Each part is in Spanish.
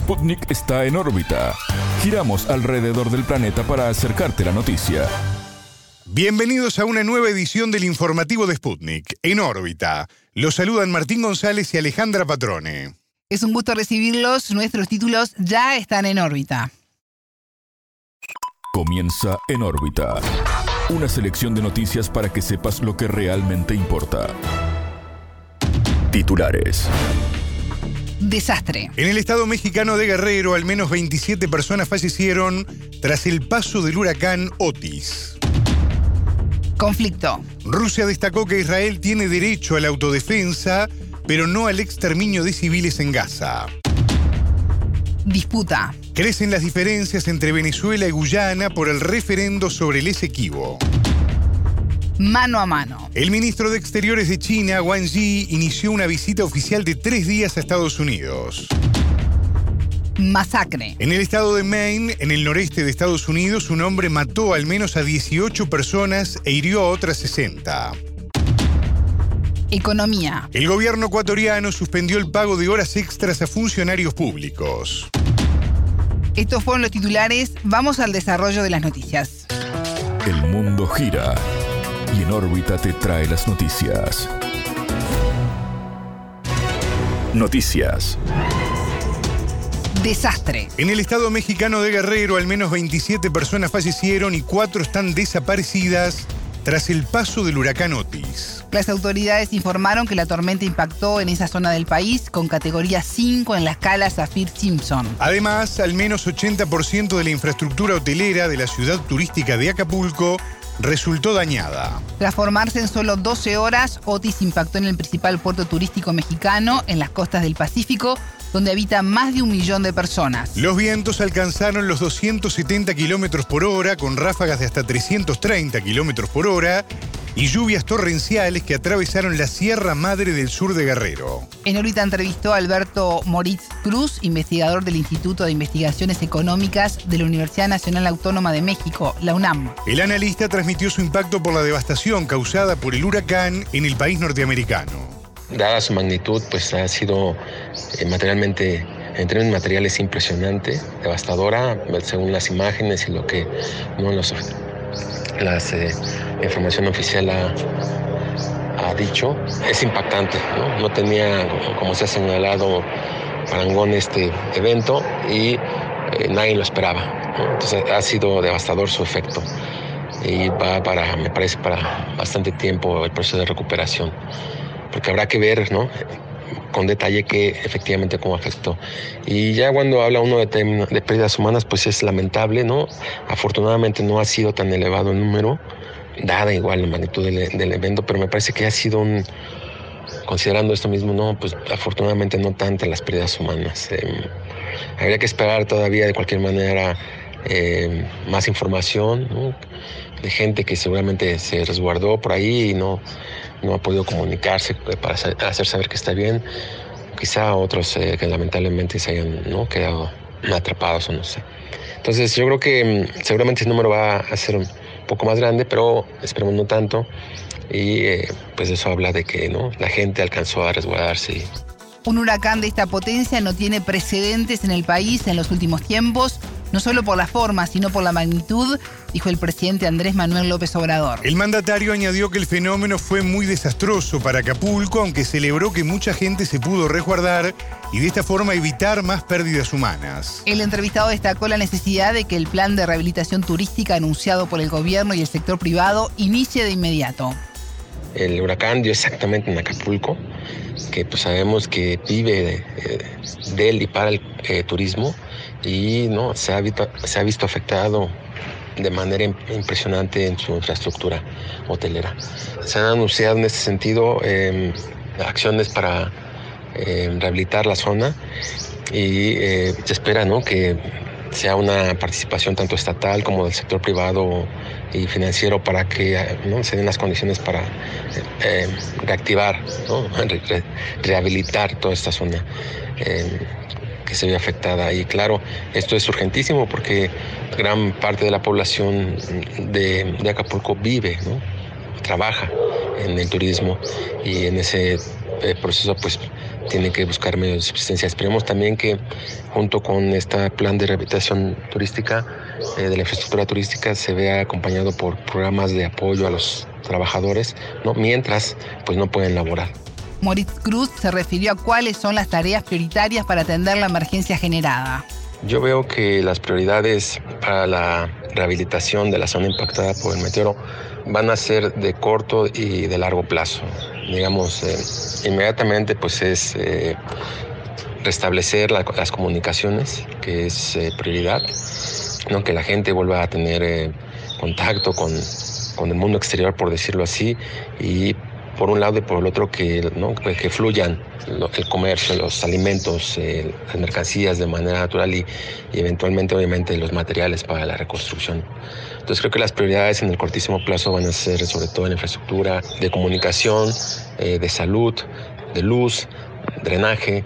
Sputnik está en órbita. Giramos alrededor del planeta para acercarte la noticia. Bienvenidos a una nueva edición del informativo de Sputnik, en órbita. Los saludan Martín González y Alejandra Patrone. Es un gusto recibirlos. Nuestros títulos ya están en órbita. Comienza en órbita. Una selección de noticias para que sepas lo que realmente importa. Titulares. Desastre. En el estado mexicano de Guerrero, al menos 27 personas fallecieron tras el paso del huracán Otis. Conflicto. Rusia destacó que Israel tiene derecho a la autodefensa, pero no al exterminio de civiles en Gaza. Disputa. Crecen las diferencias entre Venezuela y Guyana por el referendo sobre el Esequibo. Mano a mano. El ministro de Exteriores de China, Wang Yi, inició una visita oficial de tres días a Estados Unidos. Masacre. En el estado de Maine, en el noreste de Estados Unidos, un hombre mató al menos a 18 personas e hirió a otras 60. Economía. El gobierno ecuatoriano suspendió el pago de horas extras a funcionarios públicos. Estos fueron los titulares. Vamos al desarrollo de las noticias. El mundo gira y en órbita te trae las noticias. Noticias. Desastre. En el estado mexicano de Guerrero, al menos 27 personas fallecieron y cuatro están desaparecidas tras el paso del huracán Otis. Las autoridades informaron que la tormenta impactó en esa zona del país con categoría 5 en la escala Saffir-Simpson. Además, al menos 80% de la infraestructura hotelera de la ciudad turística de Acapulco resultó dañada. Tras formarse en solo 12 horas, Otis impactó en el principal puerto turístico mexicano en las costas del Pacífico, donde habita más de un millón de personas. Los vientos alcanzaron los 270 kilómetros por hora, con ráfagas de hasta 330 kilómetros por hora, y lluvias torrenciales que atravesaron la Sierra Madre del sur de Guerrero. En órbita entrevistó a Alberto Moritz Cruz, investigador del Instituto de Investigaciones Económicas de la Universidad Nacional Autónoma de México, la UNAM. El analista transmitió su impacto por la devastación causada por el huracán en el país norteamericano. Dada su magnitud, pues ha sido eh, materialmente, en términos materiales, impresionante, devastadora, según las imágenes y lo que no los, las eh, información oficial ha, ha, dicho. Es impactante, ¿no? No tenía, como se ha señalado, parangón este evento y eh, nadie lo esperaba. ¿no? Entonces ha sido devastador su efecto y va para, me parece, para bastante tiempo el proceso de recuperación porque habrá que ver, ¿no? Con detalle que efectivamente cómo afectó. Y ya cuando habla uno de, de pérdidas humanas, pues es lamentable, ¿no? Afortunadamente no ha sido tan elevado el número, dada igual la magnitud del, del evento, pero me parece que ha sido un, considerando esto mismo, no, pues afortunadamente no tantas las pérdidas humanas. Eh, habría que esperar todavía de cualquier manera eh, más información ¿no? de gente que seguramente se resguardó por ahí y no, no ha podido comunicarse para hacer saber que está bien. Quizá otros eh, que lamentablemente se hayan ¿no? quedado atrapados o no sé. Entonces yo creo que seguramente ese número va a ser poco más grande, pero esperemos no tanto. Y eh, pues eso habla de que ¿no? la gente alcanzó a resguardarse. Un huracán de esta potencia no tiene precedentes en el país en los últimos tiempos no solo por la forma, sino por la magnitud, dijo el presidente Andrés Manuel López Obrador. El mandatario añadió que el fenómeno fue muy desastroso para Acapulco, aunque celebró que mucha gente se pudo resguardar y de esta forma evitar más pérdidas humanas. El entrevistado destacó la necesidad de que el plan de rehabilitación turística anunciado por el gobierno y el sector privado inicie de inmediato. El huracán dio exactamente en Acapulco, que pues sabemos que vive de, de él y para el eh, turismo y no se ha, visto, se ha visto afectado de manera impresionante en su infraestructura hotelera. Se han anunciado en este sentido eh, acciones para eh, rehabilitar la zona y eh, se espera ¿no? que sea una participación tanto estatal como del sector privado y financiero para que ¿no? se den las condiciones para eh, reactivar, rehabilitar toda esta zona eh, que se ve afectada. Y claro, esto es urgentísimo porque gran parte de la población de, Acapulco vive, trabaja en el turismo y en ese eh, proceso pues tiene que buscar medios de subsistencia. Esperemos también que junto con este plan de rehabilitación turística eh, de la infraestructura turística se vea acompañado por programas de apoyo a los trabajadores, ¿no? mientras pues no pueden laborar. Moritz Cruz se refirió a cuáles son las tareas prioritarias para atender la emergencia generada. Yo veo que las prioridades para la rehabilitación de la zona impactada por el meteoro van a ser de corto y de largo plazo. Digamos, eh, inmediatamente pues es eh, restablecer las comunicaciones, que es eh, prioridad, ¿no? que la gente vuelva a tener contacto con, con el mundo exterior, por decirlo así, y por un lado y por el otro que, ¿no? que fluyan el comercio, los alimentos, eh, las mercancías de manera natural y, eventualmente obviamente los materiales para la reconstrucción. Entonces creo que las prioridades en el cortísimo plazo van a ser sobre todo en infraestructura de comunicación, eh, de salud, de luz, drenaje,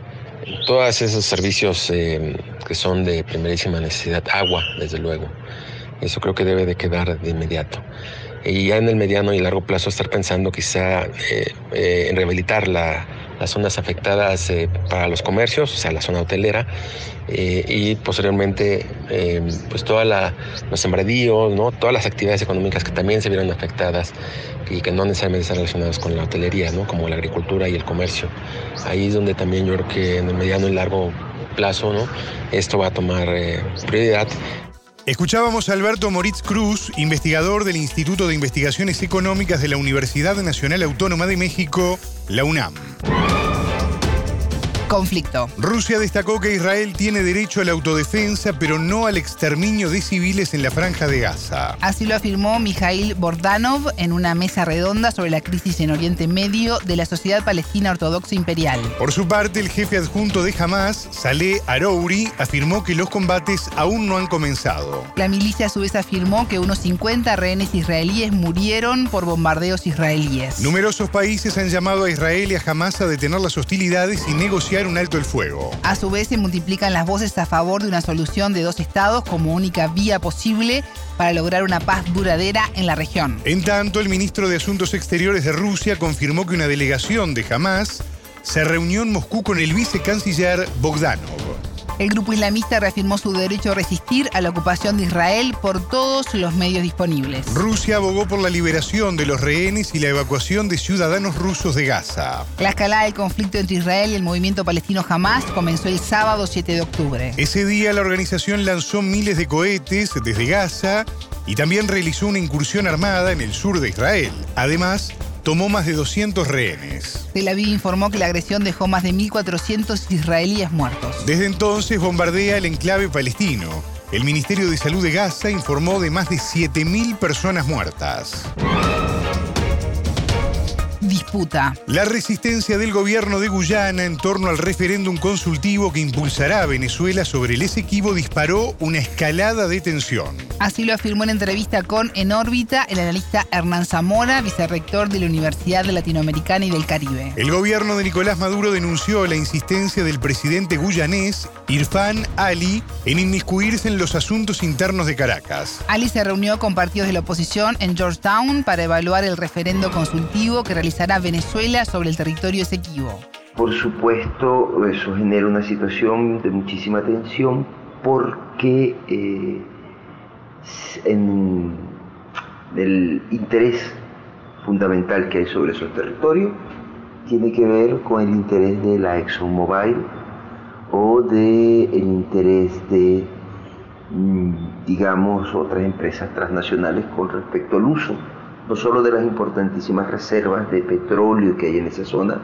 todos esos servicios eh, que son de primerísima necesidad, agua desde luego. Eso creo que debe de quedar de inmediato y ya en el mediano y largo plazo estar pensando quizá eh, eh, en rehabilitar las zonas afectadas eh, para los comercios, o sea, la zona hotelera, y posteriormente pues todos los sembradíos, ¿no? todas las actividades económicas que también se vieron afectadas y que no necesariamente están relacionadas con la hotelería, ¿no? como la agricultura y el comercio. Ahí es donde también yo creo que en el mediano y largo plazo ¿no? esto va a tomar prioridad Escuchábamos a Alberto Moritz Cruz, investigador del Instituto de Investigaciones Económicas de la Universidad Nacional Autónoma de México, la UNAM conflicto. Rusia destacó que Israel tiene derecho a la autodefensa, pero no al exterminio de civiles en la franja de Gaza. Así lo afirmó Mikhail Bordanov en una mesa redonda sobre la crisis en Oriente Medio de la Sociedad Palestina Ortodoxa Imperial. Por su parte, el jefe adjunto de Hamas, Saleh Arouri, afirmó que los combates aún no han comenzado. La milicia a su vez afirmó que unos 50 rehenes israelíes murieron por bombardeos israelíes. Numerosos países han llamado a Israel y a Hamas a detener las hostilidades y negociar un alto el fuego. A su vez se multiplican las voces a favor de una solución de dos estados como única vía posible para lograr una paz duradera en la región. En tanto, el ministro de Asuntos Exteriores de Rusia confirmó que una delegación de Hamas se reunió en Moscú con el vicecanciller Bogdanov. El grupo islamista reafirmó su derecho a resistir a la ocupación de Israel por todos los medios disponibles. Rusia abogó por la liberación de los rehenes y la evacuación de ciudadanos rusos de Gaza. La escalada del conflicto entre Israel y el movimiento palestino Hamas comenzó el sábado 7 de octubre. Ese día la organización lanzó miles de cohetes desde Gaza y también realizó una incursión armada en el sur de Israel. Además, tomó más de 200 rehenes. Tel Aviv informó que la agresión dejó más de 1.400 israelíes muertos. Desde entonces bombardea el enclave palestino. El Ministerio de Salud de Gaza informó de más de 7.000 personas muertas disputa. La resistencia del gobierno de Guyana en torno al referéndum consultivo que impulsará a Venezuela sobre el Esequibo disparó una escalada de tensión. Así lo afirmó en entrevista con En órbita el analista Hernán Zamora, vicerrector de la Universidad Latinoamericana y del Caribe. El gobierno de Nicolás Maduro denunció la insistencia del presidente guyanés, Irfan Ali, en inmiscuirse en los asuntos internos de Caracas. Ali se reunió con partidos de la oposición en Georgetown para evaluar el referendo consultivo que realizó a Venezuela sobre el territorio esequibo? Por supuesto, eso genera una situación de muchísima tensión porque eh, en el interés fundamental que hay sobre esos territorios tiene que ver con el interés de la ExxonMobil o del el interés de, mm, digamos, otras empresas transnacionales con respecto al uso no solo de las importantísimas reservas de petróleo que hay en esa zona,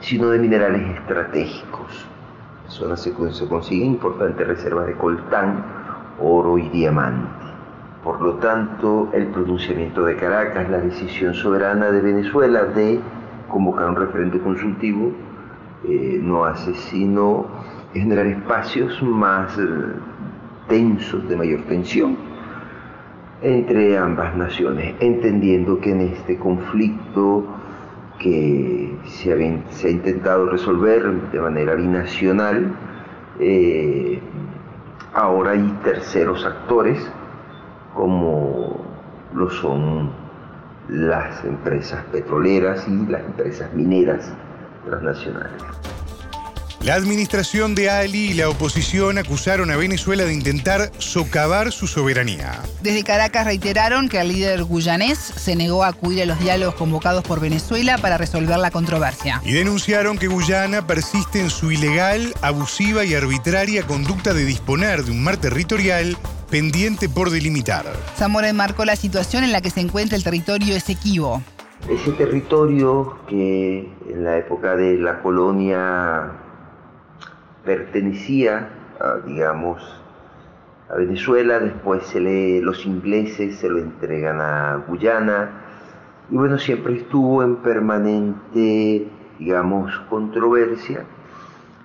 sino de minerales estratégicos. En la zona se consiguen importantes reservas de coltán, oro y diamante. Por lo tanto, el pronunciamiento de Caracas, la decisión soberana de Venezuela de convocar un referendo consultivo, eh, no hace sino generar espacios más eh, tensos, de mayor tensión entre ambas naciones, entendiendo que en este conflicto que se ha, intentado resolver de manera binacional, eh, ahora hay terceros actores como lo son las empresas petroleras y las empresas mineras transnacionales. La administración de Ali y la oposición acusaron a Venezuela de intentar socavar su soberanía. Desde Caracas reiteraron que el líder guyanés se negó a acudir a los diálogos convocados por Venezuela para resolver la controversia. Y denunciaron que Guyana persiste en su ilegal, abusiva y arbitraria conducta de disponer de un mar territorial pendiente por delimitar. Zamora enmarcó la situación en la que se encuentra el territorio Esequibo. Ese territorio que en la época de la colonia pertenecía, a, digamos, a Venezuela, después se le, los ingleses se lo entregan a Guyana, y bueno, siempre estuvo en permanente, digamos, controversia.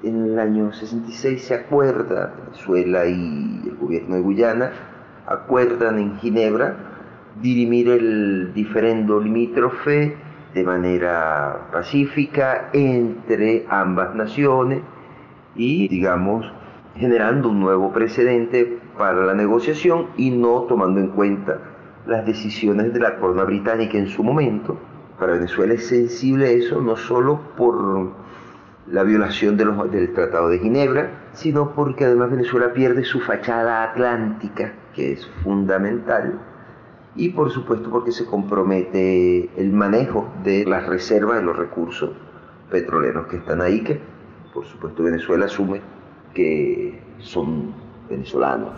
En el año 66 se acuerda, Venezuela y el gobierno de Guyana acuerdan en Ginebra dirimir el diferendo limítrofe de manera pacífica entre ambas naciones y, digamos, generando un nuevo precedente para la negociación y no tomando en cuenta las decisiones de la corona británica en su momento. Para Venezuela es sensible eso no solo por la violación de los, del Tratado de Ginebra, sino porque además Venezuela pierde su fachada atlántica, que es fundamental, y por supuesto porque se compromete el manejo de las reservas de los recursos petroleros que están ahí, que por supuesto Venezuela asume que son venezolanos.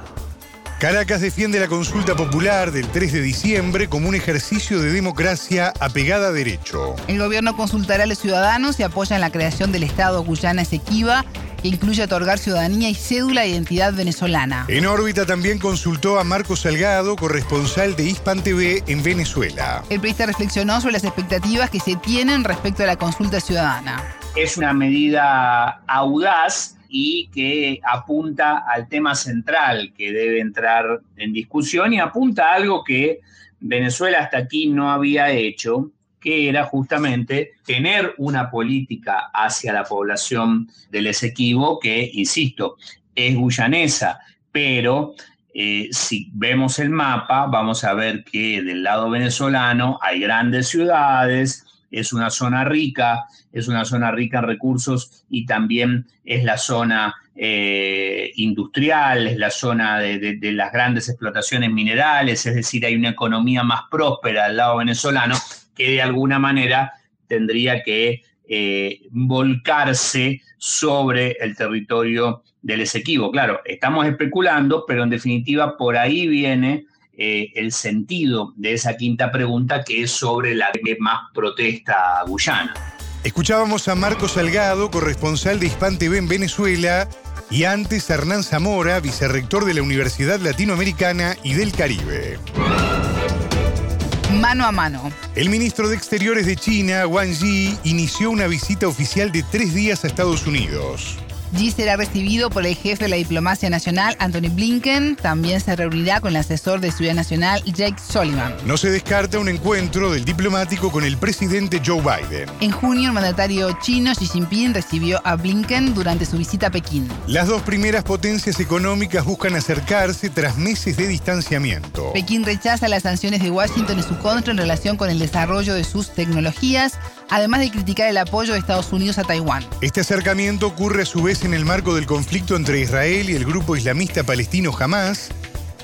Caracas defiende la consulta popular del 3 de diciembre como un ejercicio de democracia apegada a derecho. El gobierno consultará a los ciudadanos y apoya en la creación del Estado Guyana Esequiba, que incluye otorgar ciudadanía y cédula de identidad venezolana. En órbita también consultó a Marco Salgado, corresponsal de Hispan TV en Venezuela. El periodista reflexionó sobre las expectativas que se tienen respecto a la consulta ciudadana. Es una medida audaz y que apunta al tema central que debe entrar en discusión y apunta a algo que Venezuela hasta aquí no había hecho, que era justamente tener una política hacia la población del Esequibo que, insisto, es guyanesa, pero eh, si vemos el mapa, vamos a ver que del lado venezolano hay grandes ciudades, es una zona rica, es una zona rica en recursos y también es la zona eh, industrial, es la zona de, las grandes explotaciones minerales, es decir, hay una economía más próspera del lado venezolano que de alguna manera tendría que eh, volcarse sobre el territorio del Esequibo. Claro, estamos especulando, pero en definitiva por ahí viene eh, el sentido de esa quinta pregunta, que es sobre la que más protesta Guyana. Escuchábamos a Marco Salgado, corresponsal de Hispan TV en Venezuela, y antes a Hernán Zamora, vicerrector de la Universidad Latinoamericana y del Caribe. Mano a mano. El ministro de Exteriores de China, Wang Yi, inició una visita oficial de tres días a Estados Unidos. Xi será recibido por el jefe de la diplomacia nacional, Anthony Blinken. También se reunirá con el asesor de seguridad nacional, Jake Sullivan. No se descarta un encuentro del diplomático con el presidente Joe Biden. En junio, el mandatario chino Xi Jinping recibió a Blinken durante su visita a Pekín. Las dos primeras potencias económicas buscan acercarse tras meses de distanciamiento. Pekín rechaza las sanciones de Washington en su contra en relación con el desarrollo de sus tecnologías, además de criticar el apoyo de Estados Unidos a Taiwán. Este acercamiento ocurre a su vez en el marco del conflicto entre Israel y el grupo islamista palestino Hamas,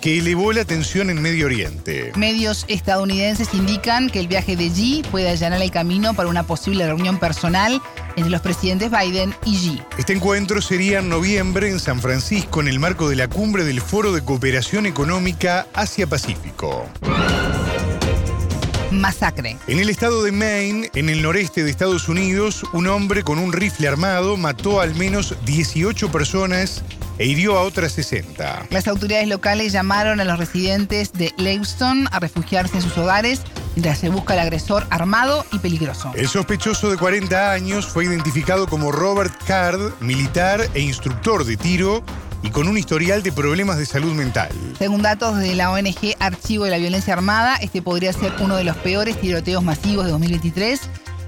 que elevó la tensión en Medio Oriente. Medios estadounidenses indican que el viaje de Xi puede allanar el camino para una posible reunión personal entre los presidentes Biden y Xi. Este encuentro sería en noviembre en San Francisco en el marco de la cumbre del Foro de Cooperación Económica Asia-Pacífico masacre. En el estado de Maine, en el noreste de Estados Unidos, un hombre con un rifle armado mató al menos 18 personas e hirió a otras 60. Las autoridades locales llamaron a los residentes de Lewiston a refugiarse en sus hogares mientras se busca al agresor armado y peligroso. El sospechoso de 40 años fue identificado como Robert Card, militar e instructor de tiro y con un historial de problemas de salud mental. Según datos de la ONG Archivo de la Violencia Armada, este podría ser uno de los peores tiroteos masivos de 2023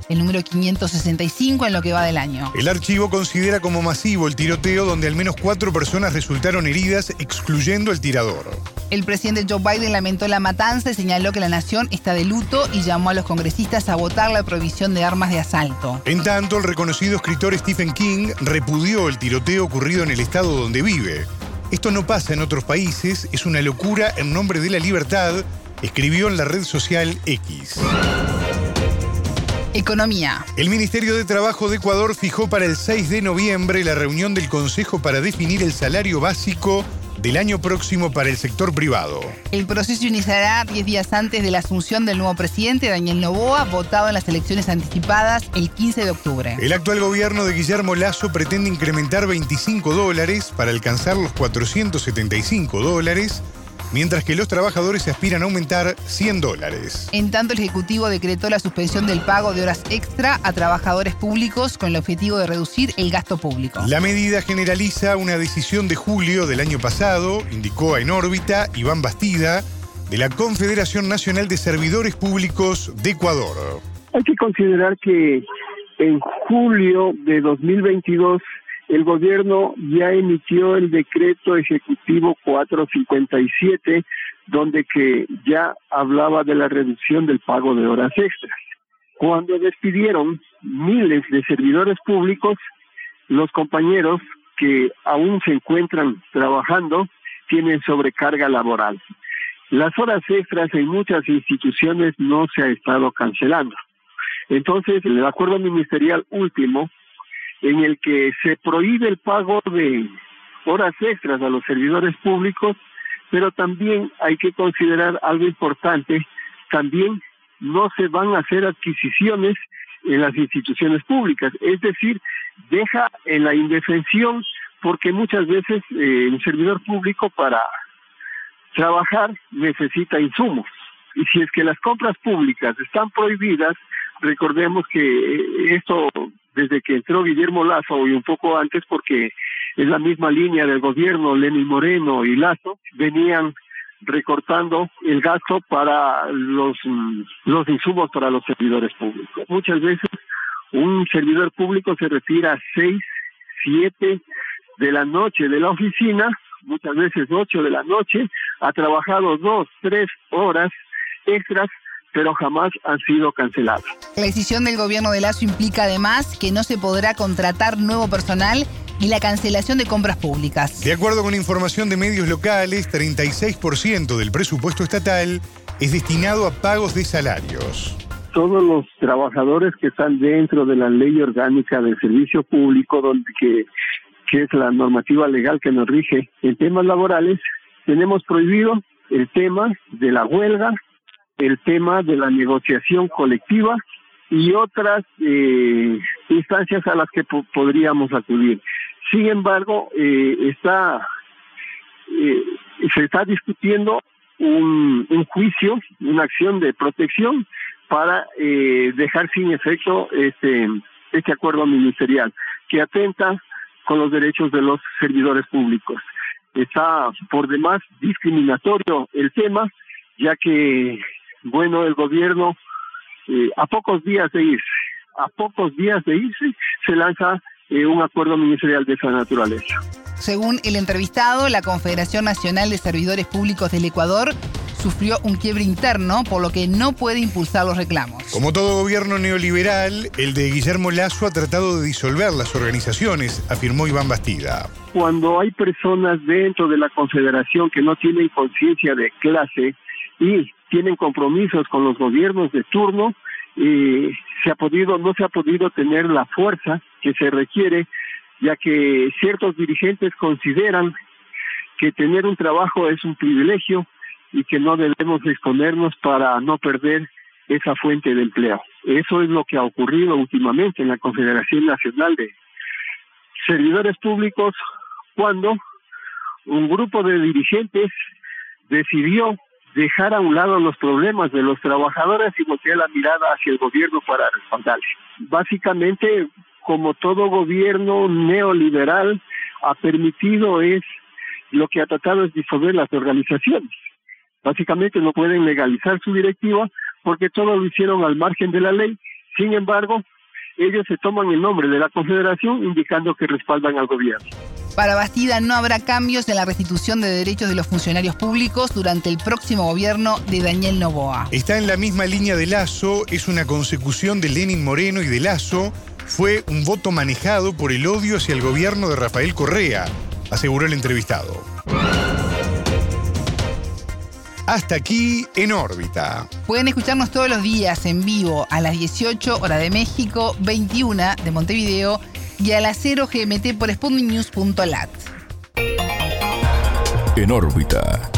el número 565 en lo que va del año. El archivo considera como masivo el tiroteo donde al menos cuatro personas resultaron heridas, excluyendo el tirador. El presidente Joe Biden lamentó la matanza y señaló que la nación está de luto y llamó a los congresistas a votar la provisión de armas de asalto. En tanto, el reconocido escritor Stephen King repudió el tiroteo ocurrido en el estado donde vive. Esto no pasa en otros países, es una locura en nombre de la libertad, escribió en la red social X. Economía. El Ministerio de Trabajo de Ecuador fijó para el 6 de noviembre la reunión del Consejo para definir el salario básico del año próximo para el sector privado. El proceso iniciará 10 días antes de la asunción del nuevo presidente, Daniel Novoa, votado en las elecciones anticipadas el 15 de octubre. El actual gobierno de Guillermo Lazo pretende incrementar 25 dólares para alcanzar los 475 dólares mientras que los trabajadores aspiran a aumentar 100 dólares. En tanto, el Ejecutivo decretó la suspensión del pago de horas extra a trabajadores públicos con el objetivo de reducir el gasto público. La medida generaliza una decisión de julio del año pasado, indicó en órbita Iván Bastida, de la Confederación Nacional de Servidores Públicos de Ecuador. Hay que considerar que en julio de 2022 el gobierno ya emitió el decreto ejecutivo 457, donde ya hablaba de la reducción del pago de horas extras. Cuando despidieron miles de servidores públicos, los compañeros que aún se encuentran trabajando tienen sobrecarga laboral. Las horas extras en muchas instituciones no se ha estado cancelando. Entonces, el acuerdo ministerial último en el que se prohíbe el pago de horas extras a los servidores públicos, pero también hay que considerar algo importante, también no se van a hacer adquisiciones en las instituciones públicas, es decir, deja en la indefensión porque muchas veces eh, el servidor público para trabajar necesita insumos. Y si es que las compras públicas están prohibidas, recordemos que eh, esto desde que entró Guillermo Lazo y un poco antes porque es la misma línea del gobierno, Lenín Moreno y Lazo, venían recortando el gasto para los, mm, los insumos para los servidores públicos. Muchas veces un servidor público se retira a seis, siete de la noche de la oficina, muchas veces ocho de la noche, ha trabajado dos, tres horas extras pero jamás han sido canceladas. La decisión del gobierno de Lazo implica además que no se podrá contratar nuevo personal y la cancelación de compras públicas. De acuerdo con información de medios locales, 36% del presupuesto estatal es destinado a pagos de salarios. Todos los trabajadores que están dentro de la ley orgánica del servicio público, donde que, que es la normativa legal que nos rige en temas laborales, tenemos prohibido el tema de la huelga, el tema de la negociación colectiva y otras eh, instancias a las que podríamos acudir. Sin embargo, eh, está eh, se está discutiendo un, un, juicio, una acción de protección para dejar sin efecto este este acuerdo ministerial que atenta con los derechos de los servidores públicos. Está por demás discriminatorio el tema, ya que bueno, el gobierno, eh, a pocos días de irse, a pocos días de irse, se lanza eh, un acuerdo ministerial de esa naturaleza. Según el entrevistado, la Confederación Nacional de Servidores Públicos del Ecuador sufrió un quiebre interno, por lo que no puede impulsar los reclamos. Como todo gobierno neoliberal, el de Guillermo Lazo ha tratado de disolver las organizaciones, afirmó Iván Bastida. Cuando hay personas dentro de la Confederación que no tienen conciencia de clase y tienen compromisos con los gobiernos de turno y se ha podido no se ha podido tener la fuerza que se requiere ya que ciertos dirigentes consideran que tener un trabajo es un privilegio y que no debemos exponernos para no perder esa fuente de empleo. Eso es lo que ha ocurrido últimamente en la Confederación Nacional de Servidores Públicos cuando un grupo de dirigentes decidió dejar a un lado los problemas de los trabajadores y voltear la mirada hacia el gobierno para respaldarle. Básicamente, como todo gobierno neoliberal ha permitido es lo que ha tratado es disolver las organizaciones. Básicamente no pueden legalizar su directiva porque todo lo hicieron al margen de la ley Sin embargo, ellos se toman el nombre de la Confederación indicando que respaldan al gobierno. Para Bastida no habrá cambios en la restitución de derechos de los funcionarios públicos durante el próximo gobierno de Daniel Novoa. Está en la misma línea de Lazo, es una consecución de Lenin Moreno y de Lazo. Fue un voto manejado por el odio hacia el gobierno de Rafael Correa, aseguró el entrevistado. Hasta aquí en órbita. Pueden escucharnos todos los días en vivo a las 18 horas de México, 21 de Montevideo y a las 0 GMT por sputniknews.lat. En órbita.